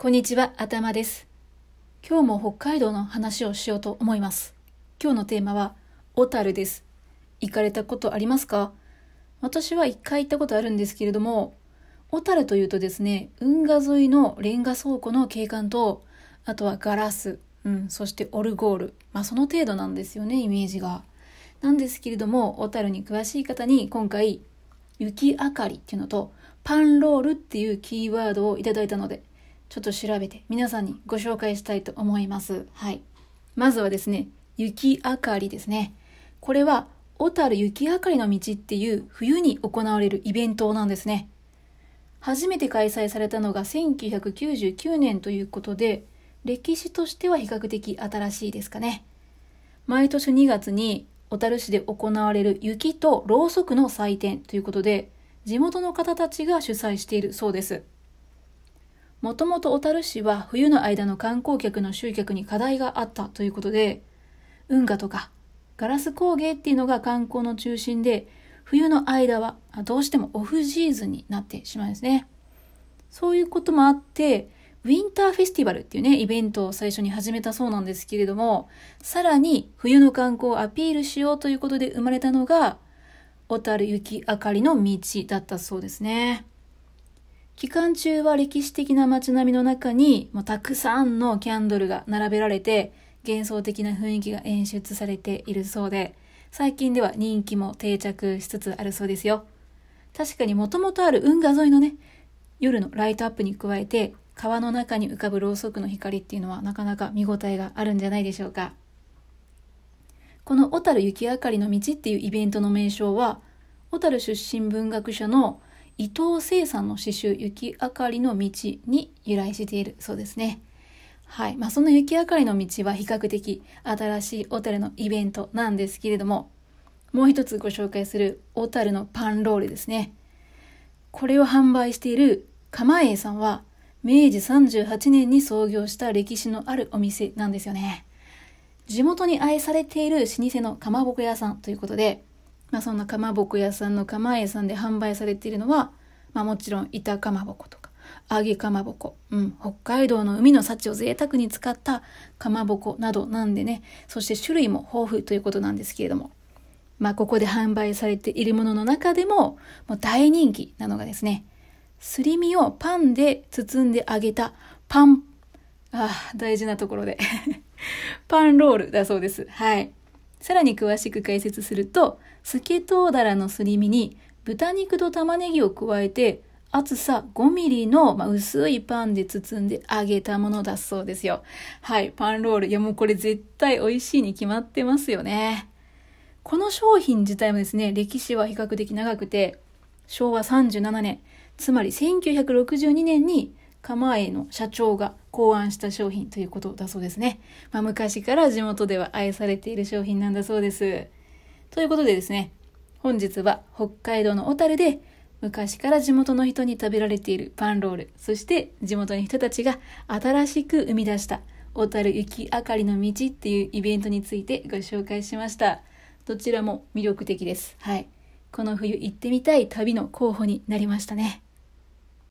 こんにちは、頭です。今日も北海道の話をしようと思います。今日のテーマは、小樽です。行かれたことありますか？私は一回行ったことあるんですけれども、小樽というとですね、運河沿いのレンガ倉庫の景観と、あとはガラス、うん、そしてオルゴール。まあその程度なんですよね、イメージが。なんですけれども、小樽に詳しい方に今回、雪明かりっていうのと、パンロールっていうキーワードをいただいたので、ちょっと調べて皆さんにご紹介したいと思います。はい。まずはですね、雪明かりですね。これは、小樽雪明かりの道っていう冬に行われるイベントなんですね。初めて開催されたのが1999年ということで、歴史としては比較的新しいですかね。毎年2月に小樽市で行われる雪とろうそくの祭典ということで、地元の方たちが主催しているそうです。もともと小樽市は冬の間の観光客の集客に課題があったということで、運河とかガラス工芸っていうのが観光の中心で、冬の間はどうしてもオフシーズンになってしまうんですね。そういうこともあって、ウィンターフェスティバルっていうね、イベントを最初に始めたそうなんですけれども、さらに冬の観光をアピールしようということで生まれたのが、小樽雪明かりの道だったそうですね。期間中は歴史的な街並みの中にもうたくさんのキャンドルが並べられて幻想的な雰囲気が演出されているそうで最近では人気も定着しつつあるそうですよ。確かにもともとある運河沿いのね夜のライトアップに加えて川の中に浮かぶろうそくの光っていうのはなかなか見応えがあるんじゃないでしょうか。この小樽雪明かりの道っていうイベントの名称は小樽出身文学者の伊藤聖さんの詩集雪明かりの道に由来しているそうですね。はい。まあ、その雪明かりの道は比較的新しい小樽のイベントなんですけれども、もう一つご紹介する小樽のパンロールですね。これを販売している釜栄さんは、明治38年に創業した歴史のあるお店なんですよね。地元に愛されている老舗のかまぼこ屋さんということで、まあ、そんなかまぼこ屋さんの釜屋さんで販売されているのは、まあ、もちろん板かまぼことか揚げかまぼこ、うん、北海道の海の幸を贅沢に使ったかまぼこなどなんでねそして種類も豊富ということなんですけれどもまあここで販売されているものの中でももう大人気なのがですねすり身をパンで包んで揚げたパンあ大事なところで。パンロールだそうです。はい。さらに詳しく解説するとスケトウダラのすり身に豚肉と玉ねぎを加えて厚さ5ミリの、まあ、薄いパンで包んで揚げたものだそうですよ。はい、パンロール。いやもうこれ絶対美味しいに決まってますよね。この商品自体もですね、歴史は比較的長くて、昭和37年、つまり1962年に釜栄の社長が考案した商品ということだそうですね。まあ、昔から地元では愛されている商品なんだそうです。ということでですね、本日は北海道の小樽で昔から地元の人に食べられているパンロール、そして地元の人たちが新しく生み出した小樽雪明かりの道っていうイベントについてご紹介しました。どちらも魅力的です。はい。この冬行ってみたい旅の候補になりましたね。